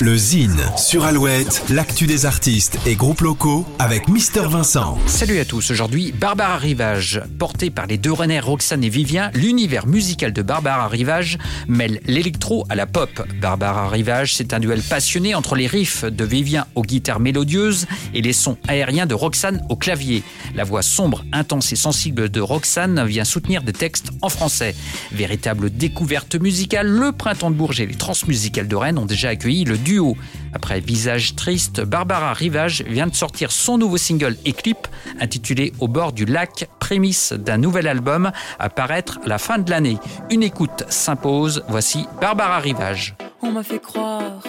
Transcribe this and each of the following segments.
Le Zine sur Alouette, l'actu des artistes et groupes locaux avec Mister Vincent. Salut à tous, aujourd'hui Barbara Rivage. Porté par les deux René, Roxane et Vivien, l'univers musical de Barbara Rivage mêle l'électro à la pop. Barbara Rivage, c'est un duel passionné entre les riffs de Vivien aux guitares mélodieuses et les sons aériens de Roxane au clavier. La voix sombre, intense et sensible de Roxane vient soutenir des textes en français. Véritable découverte musicale, le Printemps de Bourges et les Transmusicales de Rennes ont déjà accueilli le duo. Après Visage triste, Barbara Rivage vient de sortir son nouveau single et clip intitulé Au bord du lac, prémisse d'un nouvel album à paraître à la fin de l'année. Une écoute s'impose, voici Barbara Rivage. On m'a fait croire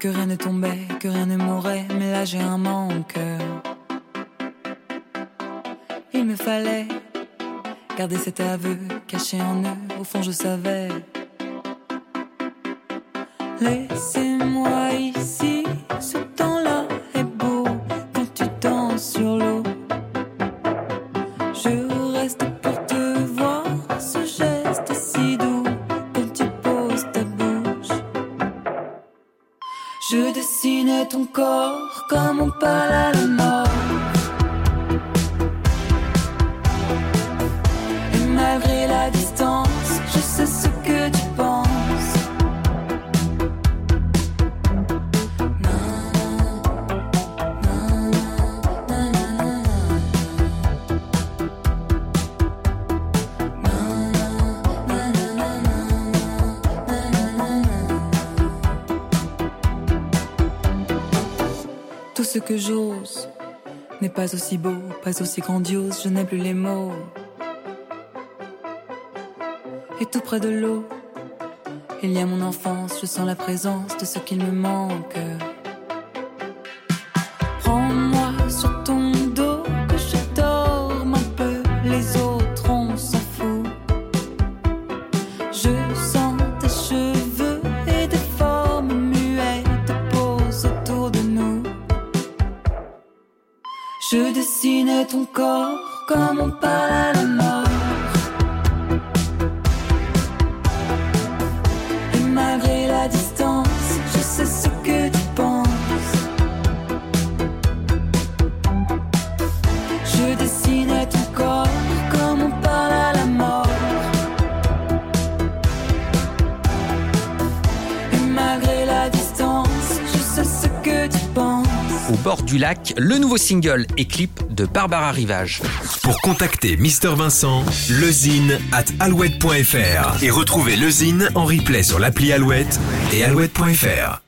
que rien ne tombait, que rien ne mourrait, mais là j'ai un manque. Il me fallait garder cet aveu caché en eux, au fond je savais. Laissez-moi ici, ce temps-là est beau quand tu danses sur l'eau. Je reste pour te voir, ce geste si doux quand tu poses ta bouche. Je dessinais ton corps comme on parle à la mort. Ce que j'ose n'est pas aussi beau, pas aussi grandiose, je n'ai plus les mots. Et tout près de l'eau, il y a mon enfance, je sens la présence de ce qu'il me manque. Je dessinais ton corps comme on parle Au bord du lac, le nouveau single et clip de Barbara Rivage. Pour contacter Mister Vincent, lezine at alouette.fr et retrouver le Zine en replay sur l'appli Alouette et alouette.fr.